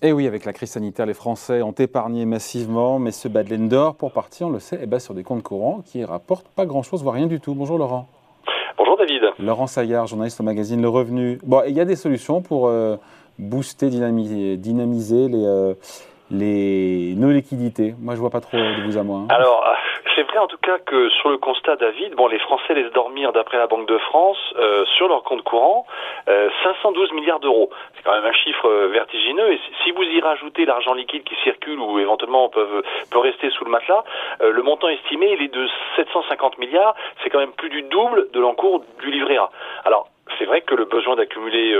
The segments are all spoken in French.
Et eh oui, avec la crise sanitaire, les Français ont épargné massivement, mais ce Badlen d'or, pour partir, on le sait, est bas sur des comptes courants qui rapportent pas grand-chose, voire rien du tout. Bonjour Laurent. Bonjour David. Laurent Saillard, journaliste au magazine Le Revenu. Bon, il y a des solutions pour euh, booster, dynamiser, dynamiser les, euh, les, nos liquidités. Moi, je vois pas trop de vous à moi. Hein. Alors, c'est vrai en tout cas que sur le constat, David, bon, les Français laissent dormir, d'après la Banque de France, euh, sur leur compte courant, 512 euh, milliards d'euros. C'est quand même un chiffre euh, vertigineux. Et si vous y rajoutez l'argent liquide qui circule ou éventuellement peut, peut rester sous le matelas, le montant estimé, il est de 750 milliards. C'est quand même plus du double de l'encours du livret A. Alors, c'est vrai que le besoin d'accumuler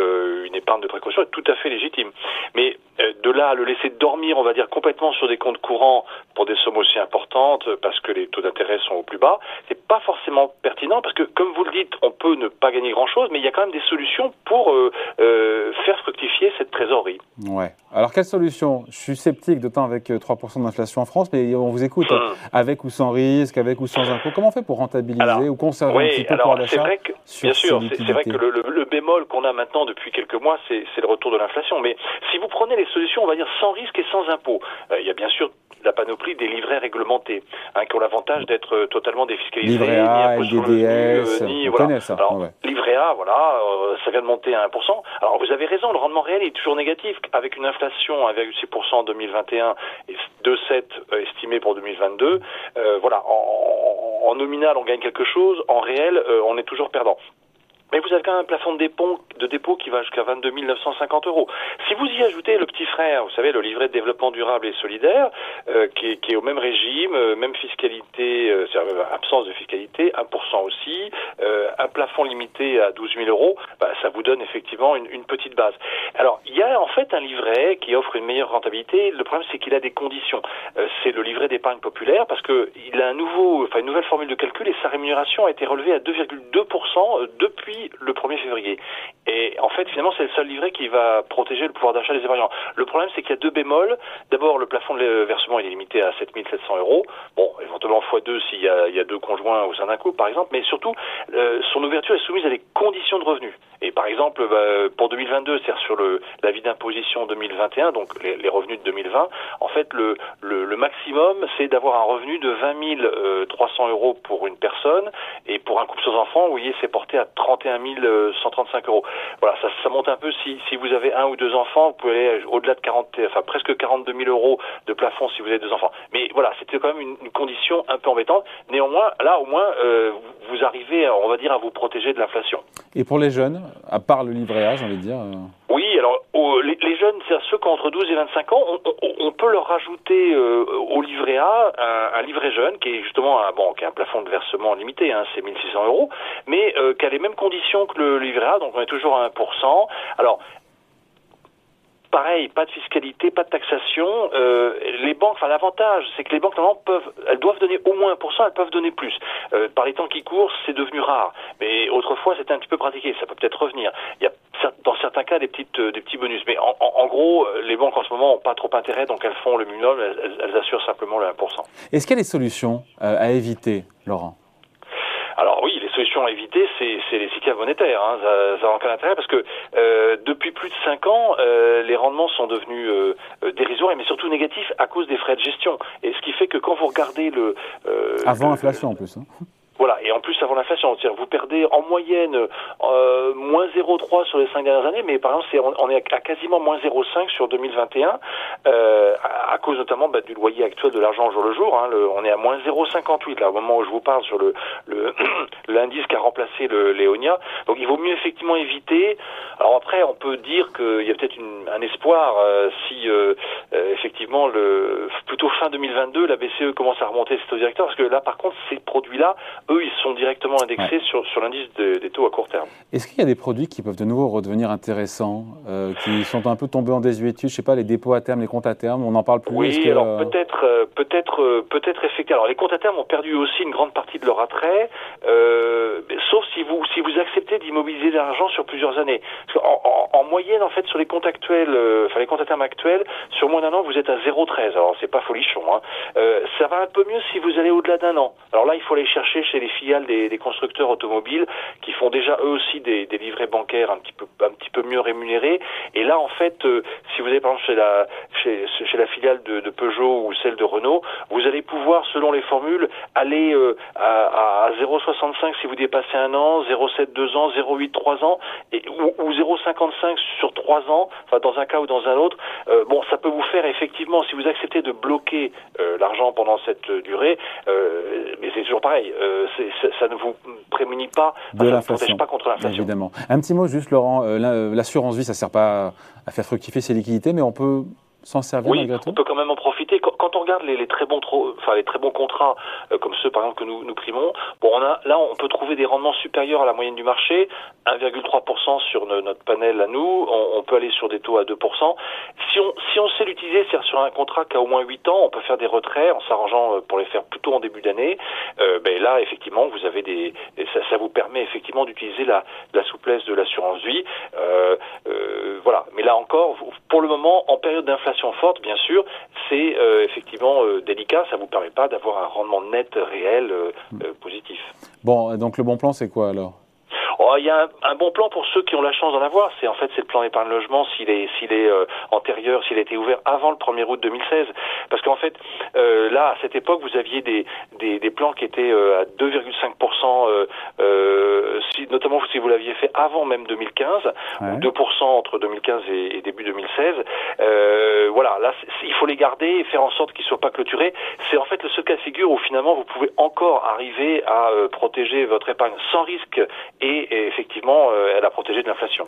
une épargne de précaution est tout à fait légitime. Mais de là à le laisser dormir, on va dire, complètement sur des comptes courants pour des sommes aussi importantes, parce que les taux d'intérêt sont au plus bas, c'est pas forcément pertinent, parce que, comme vous le dites, on peut ne pas gagner grand-chose, mais il y a quand même des solutions pour euh, euh, faire fructifier cette trésorerie. Ouais. Alors, quelle solution? Je suis sceptique, d'autant avec 3% euh, d'inflation en France, mais on vous écoute, hum. avec ou sans risque, avec ou sans impôt. Comment on fait pour rentabiliser ou conserver un petit peu alors, vrai que, Bien sûr, c'est vrai que le, le bémol qu'on a maintenant depuis quelques mois, c'est le retour de l'inflation. Mais si vous prenez les solutions, on va dire, sans risque et sans impôt, il y a bien sûr la panoplie des livrets réglementés, hein, qui ont l'avantage d'être euh, totalement défiscalisés. Livret A, LDDS, ni, voilà. ça. Alors, Livret A, voilà, euh, ça vient de monter à 1%. Alors vous avez raison, le rendement réel est toujours négatif, avec une inflation à 1,6% en 2021 et 2,7 euh, estimé pour 2022. voilà, en, en, nominal on gagne quelque chose, en réel on est toujours perdant. Mais vous avez quand même un plafond de dépôt, de dépôt qui va jusqu'à 22 950 euros. Si vous y ajoutez le petit frère, vous savez, le livret de développement durable et solidaire, euh, qui, est, qui, est, au même régime, euh, même fiscalité, euh, c'est-à-dire absence de fiscalité, 1% aussi, un plafond limité à 12 000 euros, bah, ça vous donne effectivement une, une, petite base. Alors, il y a en fait un livret qui offre une meilleure rentabilité. Le problème, c'est qu'il a des conditions. c'est le livret d'épargne populaire parce que il a un nouveau, enfin une nouvelle formule de calcul et sa rémunération a été relevée à 2,2% depuis le 1er février. Et en fait, finalement, c'est le seul livret qui va protéger le pouvoir d'achat des épargnants. Le problème, c'est qu'il y a deux bémols. D'abord, le plafond de versement est limité à 7700 euros. Bon, éventuellement x2 s'il y a, il y a deux conjoints au sein d'un couple, par exemple. Mais surtout, euh, son ouverture est soumise à des conditions de revenus. Et par exemple, bah, pour 2022, c'est-à-dire sur le, l'avis d'imposition 2021, donc les, revenus de 2020, en fait, le, le, maximum, c'est d'avoir un revenu de 20 300 euros pour une personne. Et pour un couple sans enfants, vous voyez, c'est porté à 31 135 euros. Voilà, ça, ça monte un peu. Si, si vous avez un ou deux enfants, vous pouvez aller au-delà de 40, enfin presque 42 000 euros de plafond si vous avez deux enfants. Mais voilà, c'était quand même une, une, condition un peu embêtante. Néanmoins, là, au moins, euh, vous arrivez, on va dire, à vous protéger de l'inflation. Et pour les jeunes, à part le livret A, j'ai envie de dire. Euh, oui, alors les, jeunes, c'est ceux qui entre 12 et 25 ans, on, peut leur rajouter euh, au livret A un, livret jeune qui est justement un, bon, qui a un plafond de versement limité, hein, c'est 1600 euros, mais euh, qui a les mêmes conditions que le livret A, donc on est toujours à 1%. Alors, pareil, pas de fiscalité, pas de taxation. Euh, les banques, enfin l'avantage, c'est que les banques normalement peuvent, elles doivent donner au moins 1%, elles peuvent donner plus. Par les temps qui courent, c'est devenu rare. Mais autrefois, c'était un petit peu pratiqué. Ça peut peut-être revenir. Dans certains cas des petites, euh, des petits bonus. Mais en, en, gros, les banques en ce moment n'ont pas trop intérêt, donc elles font le minimum, elles, elles assurent simplement le 1%. Est-ce qu'il y a des solutions à éviter, Laurent? Alors oui, les solutions à éviter, c'est les cycles monétaires. Hein. Ça n'a aucun intérêt parce que euh, depuis plus de 5 ans, euh, les rendements sont devenus euh, euh, dérisoires, mais surtout négatifs à cause des frais de gestion. Et ce qui fait que quand vous regardez le... Euh, Avant l'inflation en plus. Hein. Voilà, et en plus avant l'inflation, vous perdez en moyenne euh, moins 0,3 sur les cinq dernières années, mais par exemple on est à quasiment moins 0,5 sur 2021, euh, à, cause notamment bah, du loyer actuel de l'argent au jour le jour. Hein, le, on est à moins 0,58 là au moment où je vous parle sur le l'indice qui a remplacé le Léonia. Donc il vaut mieux effectivement éviter. Alors après on peut dire qu'il y a peut-être un espoir euh, si euh, euh, effectivement le plutôt fin 2022 la BCE commence à remonter ses taux directeurs parce que là par contre ces produits là eux, ils sont directement indexés sur, sur l'indice des taux à court terme. Est-ce qu'il y a des produits qui peuvent de nouveau redevenir intéressants, euh, qui sont un peu tombés en désuétude Je sais pas, les dépôts à terme, les comptes à terme, on n'en parle plus. Oui, alors euh, peut-être, euh, peut-être, peut-être effectivement. Alors les comptes à terme ont perdu aussi une grande partie de leur attrait, sauf si vous, si vous acceptez d'immobiliser l'argent sur plusieurs années. Parce en, en, moyenne, en fait, sur les comptes actuels, enfin les comptes à terme actuels, sur moins d'un an, vous êtes à 0,13. Alors c'est pas folichon. Hein. ça va un peu mieux si vous allez au-delà d'un an. Alors là, il faut aller chercher chez c'est les filiales des, constructeurs automobiles qui font déjà eux aussi des, livrets bancaires un petit peu un petit peu mieux rémunérés. Et là, en fait, euh, si vous êtes par exemple chez la chez, la filiale de, Peugeot ou celle de Renault, vous allez pouvoir, selon les formules, aller euh, à, à 0,65 si vous dépassez un an, 0,7 deux ans, 0,8 trois ans, et, ou, ou 0,55 sur trois ans, enfin dans un cas ou dans un autre. Euh, bon, ça peut vous faire effectivement, si vous acceptez de bloquer l'argent pendant cette durée, mais c'est toujours pareil, ça ne vous prémunit pas, de l'inflation, pas contre l'inflation. Évidemment. Un petit mot juste, Laurent. L'assurance vie, ça ne sert pas à faire fructifier ses liquidités, mais on peut s'en servir oui, malgré tout on peut quand même en profiter. Quand, on regarde les, les, très bons, enfin les très bons contrats, euh, comme ceux par exemple que nous, nous primons, bon, on a, là on peut trouver des rendements supérieurs à la moyenne du marché, 1,3% sur notre panel à nous, on, on, peut aller sur des taux à 2%. Si on, si on sait l'utiliser, c'est-à-dire sur un contrat qui a au moins 8 ans, on peut faire des retraits en s'arrangeant euh, pour les faire plutôt en début d'année. Euh, ben là, effectivement, vous avez des, ça, ça vous permet effectivement d'utiliser la, la, souplesse de l'assurance vie. Euh, euh, voilà. Mais là encore, pour le moment, en période d'inflation forte, bien sûr, c'est euh, effectivement euh, délicat. Ça ne vous permet pas d'avoir un rendement net réel euh, positif. Bon, donc le bon plan, c'est quoi alors? Oh, il y a un, un, bon plan pour ceux qui ont la chance d'en avoir. C'est en fait c'est le plan épargne logement s'il est s'il est euh, antérieur, s'il a été ouvert avant le 1er août 2016. Parce qu'en fait euh, là à cette époque vous aviez des des, des plans qui étaient euh, à 2,5% euh, si, notamment si vous l'aviez fait avant même 2015 ouais. ou 2% entre 2015 et, et, début 2016. voilà là il faut les garder et faire en sorte qu'ils soient pas clôturés. C'est en fait le seul cas de figure où finalement vous pouvez encore arriver à protéger votre épargne sans risque et et effectivement, euh, elle a protégé de l'inflation.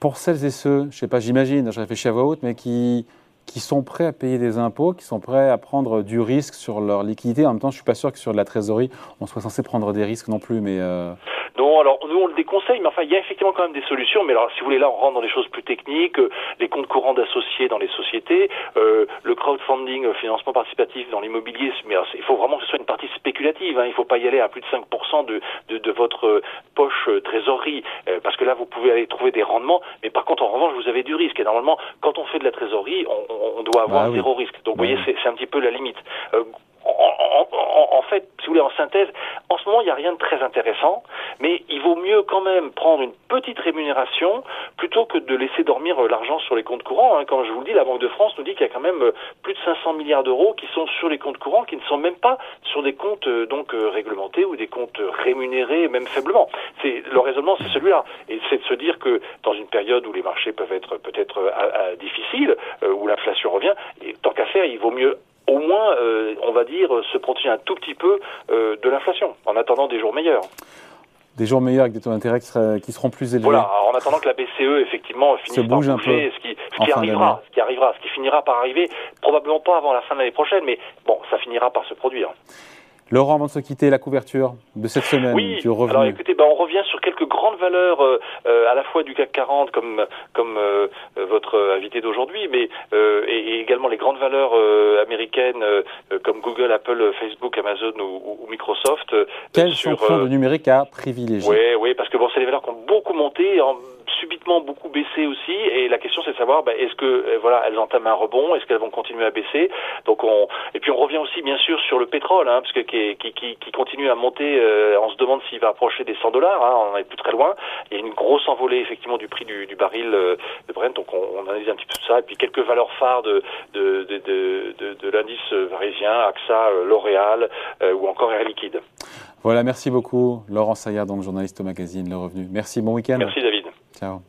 Pour celles et ceux, je ne sais pas, j'imagine, je réfléchis à voix haute, mais qui, qui sont prêts à payer des impôts, qui sont prêts à prendre du risque sur leur liquidité. En même temps, je ne suis pas sûr que sur de la trésorerie, on soit censé prendre des risques non plus. Mais euh... Non, alors nous on le déconseille, mais enfin il y a effectivement quand même des solutions. Mais alors si vous voulez là, on rentre dans des choses plus techniques, euh, les comptes courants d'associés dans les sociétés, euh, le crowdfunding, euh, financement participatif dans l'immobilier. Mais alors, il faut vraiment que ce soit une partie spéculative. Hein. Il ne faut pas y aller à plus de 5% de, de, de, votre poche trésorerie, euh, parce que là vous pouvez aller trouver des rendements. Mais par contre, en revanche, vous avez du risque. Et normalement, quand on fait de la trésorerie, on, on doit avoir bah, zéro oui. risque. Donc bah, vous voyez, c'est un petit peu la limite. Euh, en, fait, si vous voulez, en synthèse, en ce moment, il n'y a rien de très intéressant, mais il vaut mieux quand même prendre une petite rémunération plutôt que de laisser dormir euh, l'argent sur les comptes courants. Hein. Comme je vous le dis, la Banque de France nous dit qu'il y a quand même euh, plus de 500 milliards d'euros qui sont sur les comptes courants, qui ne sont même pas sur des comptes euh, donc réglementés ou des comptes rémunérés, même faiblement. Le raisonnement, c'est celui-là, et c'est de se dire que dans une période où les marchés peuvent être peut-être difficiles, où l'inflation revient, tant qu'à faire, il vaut mieux au moins, euh, on va dire, se protéger un tout petit peu euh, de l'inflation, en attendant des jours meilleurs. Des jours meilleurs avec des taux d'intérêt qui, qui, seront plus élevés. Voilà, en attendant que la BCE effectivement finisse par bouger, ce qui, ce qui arrivera, ce qui arrivera, ce qui finira par arriver, probablement pas avant la fin de l'année prochaine, mais bon, ça finira par se produire. Laurent, avant de se quitter, la couverture de cette semaine oui, du revenu. Alors écoutez, ben, on revient sur quelques grandes valeurs euh, euh, à la fois du CAC 40 comme comme euh, votre invité d'aujourd'hui, mais euh, et, et, également les grandes valeurs euh, américaines comme Google, Apple, Facebook, Amazon ou, ou Microsoft. Quels sur, sont le numérique à privilégier? Oui, oui, parce que bon, c'est des valeurs qui ont beaucoup monté. En, subitement beaucoup baissé aussi. Et la question c'est de savoir bah, est-ce que euh, voilà elles entament un rebond? Est-ce qu'elles vont continuer à baisser? Donc on et puis on revient aussi bien sûr sur le pétrole hein, parce que qui, qui, qui, qui continue à monter euh, on se demande s'il va approcher des 100 dollars hein, on est plus très loin. Il y a une grosse envolée effectivement du prix du, du baril euh, de Brent. Donc on, on, analyse un petit peu tout ça. Et puis quelques valeurs phares de de, de, de, de, de l'indice parisien AXA L'Oréal euh, ou encore Air Liquide. Voilà merci beaucoup Laurent Saillard donc journaliste au magazine Le Revenu. Merci bon week-end. Merci David So